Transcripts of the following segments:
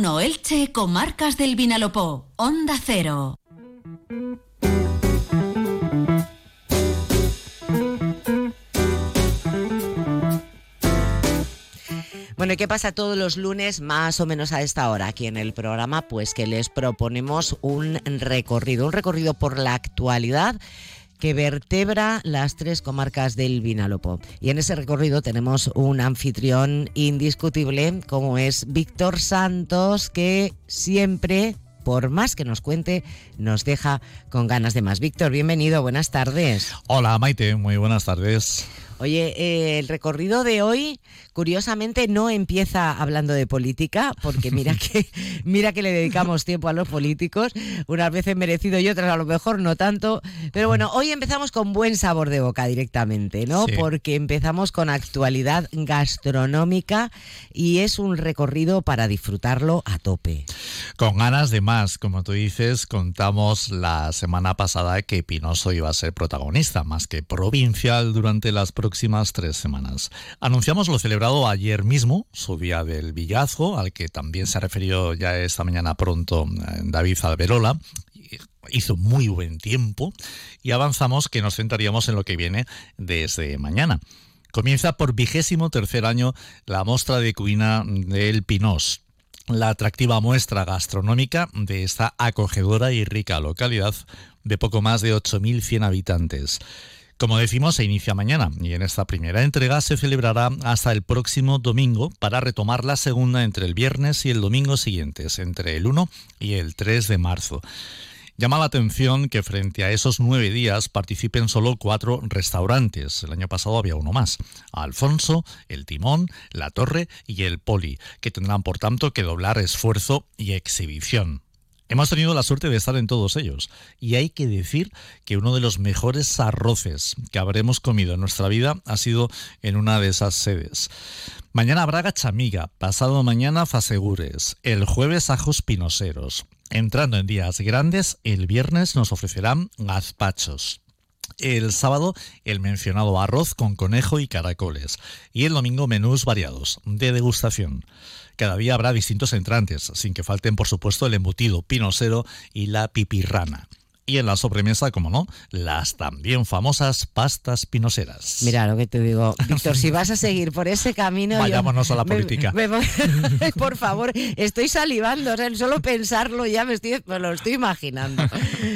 1 Elche, Comarcas del Vinalopó, Onda Cero. Bueno, ¿y qué pasa todos los lunes más o menos a esta hora aquí en el programa? Pues que les proponemos un recorrido, un recorrido por la actualidad que vertebra las tres comarcas del Vinalopó. Y en ese recorrido tenemos un anfitrión indiscutible como es Víctor Santos, que siempre por más que nos cuente, nos deja con ganas de más. Víctor, bienvenido, buenas tardes. Hola Maite, muy buenas tardes. Oye, eh, el recorrido de hoy, curiosamente, no empieza hablando de política, porque mira que, mira que le dedicamos tiempo a los políticos, unas veces merecido y otras a lo mejor no tanto. Pero bueno, hoy empezamos con buen sabor de boca directamente, ¿no? Porque empezamos con actualidad gastronómica y es un recorrido para disfrutarlo a tope. Con ganas de más, como tú dices, contamos la semana pasada que Pinoso iba a ser protagonista, más que provincial durante las próximas tres semanas. Anunciamos lo celebrado ayer mismo, su día del Villazgo, al que también se ha referido ya esta mañana pronto eh, David Alberola hizo muy buen tiempo y avanzamos que nos centraríamos en lo que viene desde mañana. Comienza por vigésimo tercer año la muestra de cuina del Pinós, la atractiva muestra gastronómica de esta acogedora y rica localidad de poco más de 8.100 habitantes. Como decimos, se inicia mañana y en esta primera entrega se celebrará hasta el próximo domingo para retomar la segunda entre el viernes y el domingo siguientes, entre el 1 y el 3 de marzo. Llama la atención que frente a esos nueve días participen solo cuatro restaurantes. El año pasado había uno más. Alfonso, El Timón, La Torre y El Poli, que tendrán por tanto que doblar esfuerzo y exhibición. Hemos tenido la suerte de estar en todos ellos y hay que decir que uno de los mejores arroces que habremos comido en nuestra vida ha sido en una de esas sedes. Mañana habrá gachamiga, pasado mañana fasegures, el jueves ajos pinoseros. Entrando en días grandes, el viernes nos ofrecerán gazpachos. El sábado el mencionado arroz con conejo y caracoles. Y el domingo menús variados, de degustación. Cada día habrá distintos entrantes, sin que falten por supuesto el embutido pinosero y la pipirrana y en la sobremesa, como no, las también famosas pastas pinoseras. Mira lo que te digo, Víctor, si vas a seguir por ese camino... Vayámonos a la política. por favor, estoy salivando, o sea, solo pensarlo ya me, estoy, lo estoy imaginando.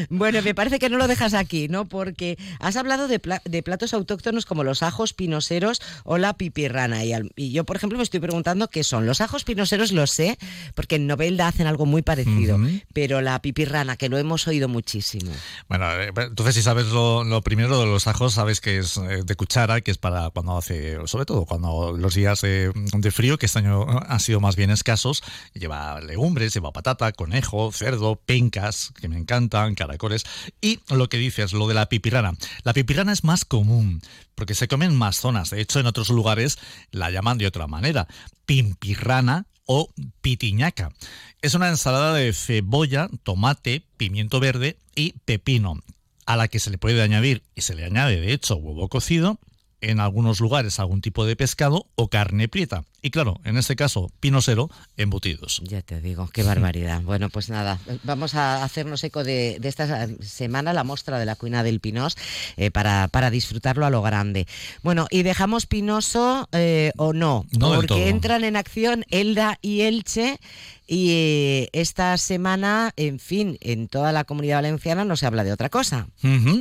Bueno, me parece que no lo dejas aquí, ¿no? Porque has hablado de, platos autóctonos como los ajos pinoseros o la pipirrana. Y, yo, por ejemplo, me estoy preguntando qué son. Los ajos pinoseros lo sé, porque en Novelda hacen algo muy parecido, pero la pipirrana, que lo hemos oído muchísimo. Bueno, eh, entonces si sabes lo, primero de los ajos, sabes que es eh, de cuchara, que es para cuando hace, sobre todo cuando los días de, frío, que este año han sido más bien escasos, lleva legumbres, lleva patata, conejo, cerdo, pencas, que me encantan, caracoles, y lo que dices, lo de la pipirana. La pipirana es más común, porque se come en más zonas. De hecho, en otros lugares la llaman de otra manera. Pimpirrana o pitiñaca. Es una ensalada de cebolla, tomate, pimiento verde y pepino, a la que se le puede añadir, y se le añade de hecho huevo cocido, en algunos lugares algún tipo de pescado o carne prieta. Y claro, en este caso, pinosero, embutidos. Ya te digo, qué barbaridad. bueno, pues nada, vamos a hacernos eco de, esta semana, la muestra de la cuina del Pinos, eh, para, para, disfrutarlo a lo grande. Bueno, y dejamos Pinoso eh, o no, no porque entran en acción Elda y Elche y eh, esta semana, en fin, en toda la comunidad valenciana no se habla de otra cosa.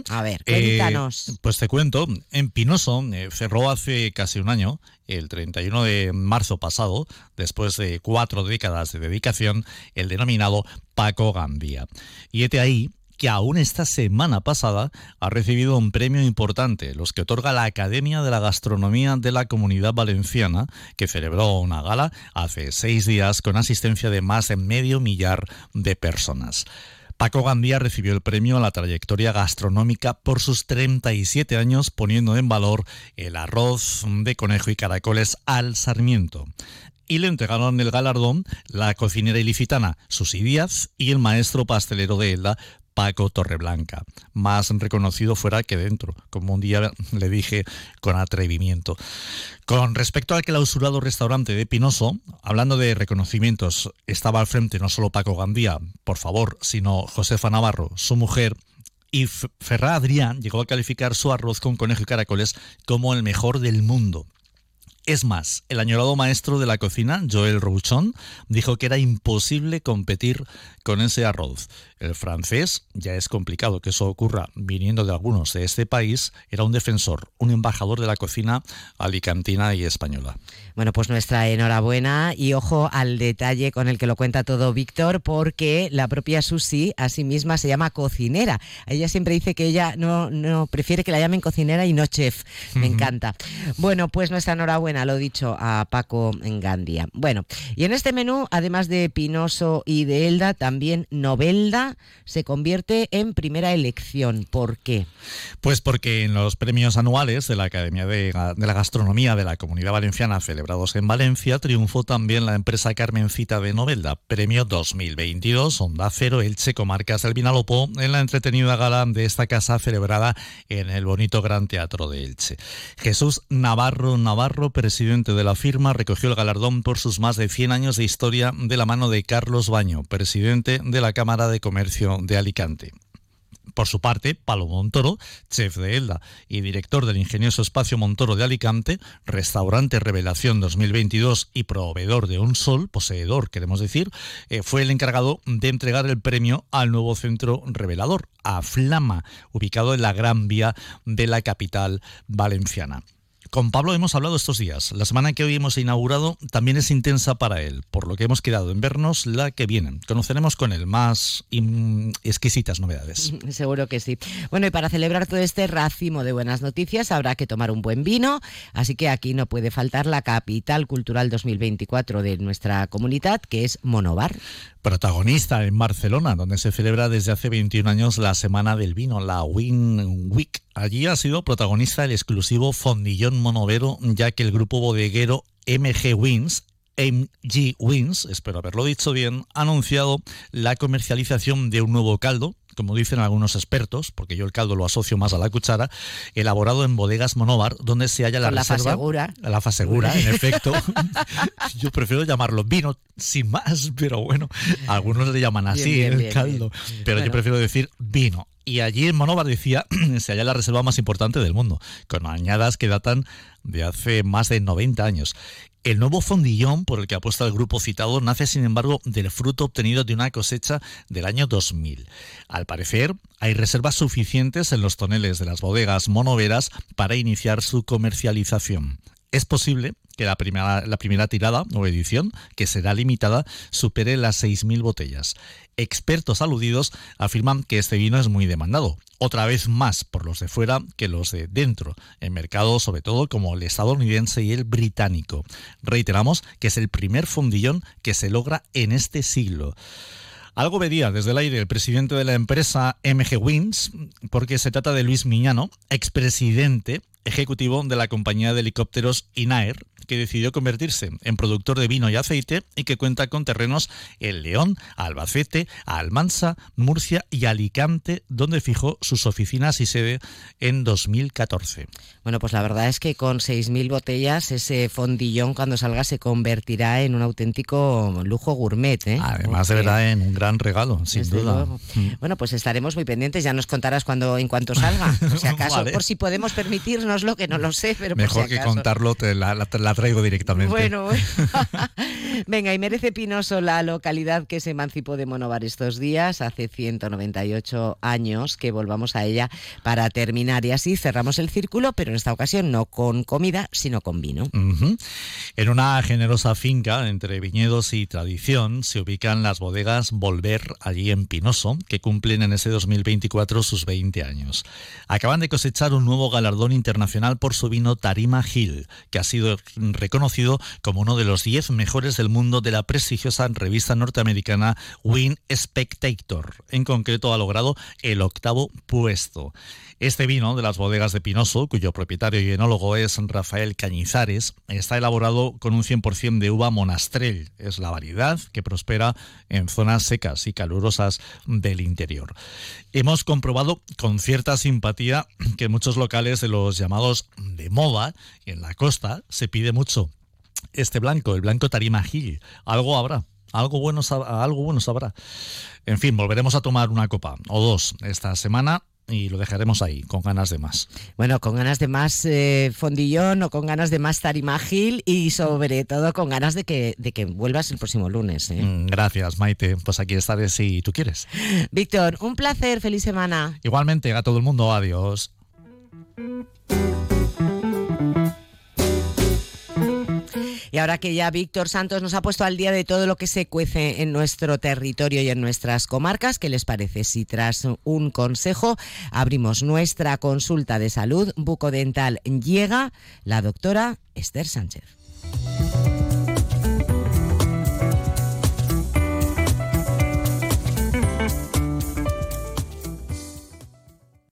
A ver, cuéntanos. pues te cuento, en Pinoso cerró hace casi un año el 31 de marzo pasado, después de cuatro décadas de dedicación, el denominado Paco Gandía. Y este ahí que aún esta semana pasada ha recibido un premio importante, los que otorga la Academia de la Gastronomía de la Comunidad Valenciana, que celebró una gala hace seis días con asistencia de más de medio millar de personas. Paco Gandía recibió el premio a la trayectoria gastronómica por sus 37 años poniendo en valor el arroz de conejo y caracoles al Sarmiento. Y le entregaron el galardón la cocinera ilicitana Susi Díaz y el maestro pastelero de Elda Paco Torreblanca, más reconocido fuera que dentro, como un día le dije con atrevimiento. Con respecto al clausurado restaurante de Pinoso, hablando de reconocimientos, estaba al frente no solo Paco Gandía, por favor, sino Josefa Navarro, su mujer, y Ferra Adrián llegó a calificar su arroz con conejo y caracoles como el mejor del mundo. Es más, el añorado maestro de la cocina, Joel Rouchon, dijo que era imposible competir con ese arroz. El francés, ya es complicado que eso ocurra viniendo de algunos de este país, era un defensor, un embajador de la cocina alicantina y española. Bueno, pues nuestra enhorabuena y ojo al detalle con el que lo cuenta todo Víctor, porque la propia Susi a sí misma se llama cocinera. Ella siempre dice que ella no, no prefiere que la llamen cocinera y no chef. Me encanta. Bueno, pues nuestra enhorabuena, lo dicho a Paco Gandia. Bueno, y en este menú, además de Pinoso y de Elda, también Novelda se convierte en primera elección. ¿Por qué? Pues porque en los premios anuales de la Academia de, la Gastronomía de la Comunidad Valenciana celebrados en Valencia, triunfó también la empresa Carmencita de Novelda, premio 2022, Onda Cero Elche Comarcas del Vinalopó, en la entretenida gala de esta casa celebrada en el bonito Gran Teatro de Elche. Jesús Navarro Navarro, presidente de la firma, recogió el galardón por sus más de 100 años de historia de la mano de Carlos Baño, presidente de la Cámara de Comercio de Alicante. Por su parte, Palo Montoro, chef de Elda y director del ingenioso espacio Montoro de Alicante, restaurante Revelación 2022 y proveedor de Un Sol, poseedor, queremos decir, eh, fue el encargado de entregar el premio al nuevo centro revelador, a Flama, ubicado en la Gran Vía de la capital valenciana. Con Pablo hemos hablado estos días. La semana que hoy hemos inaugurado también es intensa para él, por lo que hemos quedado en vernos la que viene. Conoceremos con él más exquisitas novedades. Seguro que sí. Bueno, y para celebrar todo este racimo de buenas noticias habrá que tomar un buen vino, así que aquí no puede faltar la capital cultural 2024 de nuestra comunidad, que es Monobar protagonista en Barcelona, donde se celebra desde hace 21 años la Semana del Vino, la Win Week. Allí ha sido protagonista el exclusivo Fondillón Monovero, ya que el grupo bodeguero MG Wins MG Wins, espero haberlo dicho bien, ha anunciado la comercialización de un nuevo caldo, como dicen algunos expertos, porque yo el caldo lo asocio más a la cuchara, elaborado en bodegas Monóvar, donde se halla la reserva. La segura. La segura, en efecto. yo prefiero llamarlo vino sin más, pero bueno, algunos le llaman así el caldo, pero yo prefiero decir vino. Y allí en Monóvar decía se halla la reserva más importante del mundo, con añadas que datan de hace más de 90 años. El nuevo fondillón por el que apuesta el grupo citado nace, sin embargo, del fruto obtenido de una cosecha del año 2000. Al parecer, hay reservas suficientes en los toneles de las bodegas monoveras para iniciar su comercialización. Es posible que la primera, la primera tirada o edición, que será limitada, supere las 6.000 botellas. Expertos aludidos afirman que este vino es muy demandado, otra vez más por los de fuera que los de dentro, en mercados sobre todo como el estadounidense y el británico. Reiteramos que es el primer fondillón que se logra en este siglo. Algo vería desde el aire el presidente de la empresa MG Wins, porque se trata de Luis Miñano, expresidente ejecutivo de la compañía de helicópteros INAER, que decidió convertirse en productor de vino y aceite y que cuenta con terrenos en León, Albacete, Almansa, Murcia y Alicante, donde fijó sus oficinas y sede en 2014. Bueno, pues la verdad es que con 6.000 botellas ese fondillón cuando salga se convertirá en un auténtico lujo gourmet. ¿eh? Además de verdad en un gran regalo, sin duda. Mm. Bueno, pues estaremos muy pendientes, ya nos contarás cuando en cuanto salga, si acaso, por si podemos permitirnoslo, que no lo sé, pero Mejor por si que contarlo, te la, la traigo directamente. Bueno, venga, y merece Pinoso la localidad que se emancipó de Monovar estos días, hace 198 años, que volvamos a ella para terminar. Y así cerramos el círculo, pero en esta ocasión no con comida, sino con vino. En una generosa finca entre viñedos y tradición se ubican las bodegas Volver, allí en Pinoso, que cumplen en ese 2024 sus 20 años. Acaban de cosechar un nuevo galardón internacional por su vino Tarima Hill, que ha sido reconocido como uno de los 10 mejores del mundo de la prestigiosa revista norteamericana Win Spectator. En concreto ha logrado el octavo puesto. Este vino de las bodegas de Pinoso, cuyo propietario y enólogo es Rafael Cañizares, está elaborado con un 100% de uva monastrell. Es la variedad que prospera en zonas secas y calurosas del interior. Hemos comprobado con cierta simpatía que muchos locales de los llamados de moda, en la costa, se pide mucho este blanco, el blanco Tarima Gil. Algo habrá. Algo bueno, algo bueno sabrá. En fin, volveremos a tomar una copa o dos esta semana y lo dejaremos ahí, con ganas de más. Bueno, con ganas de más eh, fondillón o con ganas de más tarimagil y sobre todo con ganas de que, de que vuelvas el próximo lunes. ¿eh? Mm, gracias, Maite. Pues aquí estaré si tú quieres. Víctor, un placer, feliz semana. Igualmente, a todo el mundo, adiós. Y ahora que ya Víctor Santos nos ha puesto al día de todo lo que se cuece en nuestro territorio y en nuestras comarcas, ¿qué les parece si tras un consejo abrimos nuestra consulta de salud bucodental llega la doctora Esther Sánchez?